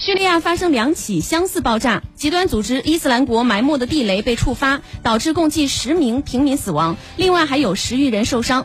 叙利亚发生两起相似爆炸极端组织伊斯兰国埋没的地雷被触发导致共计十名平民死亡另外还有十余人受伤。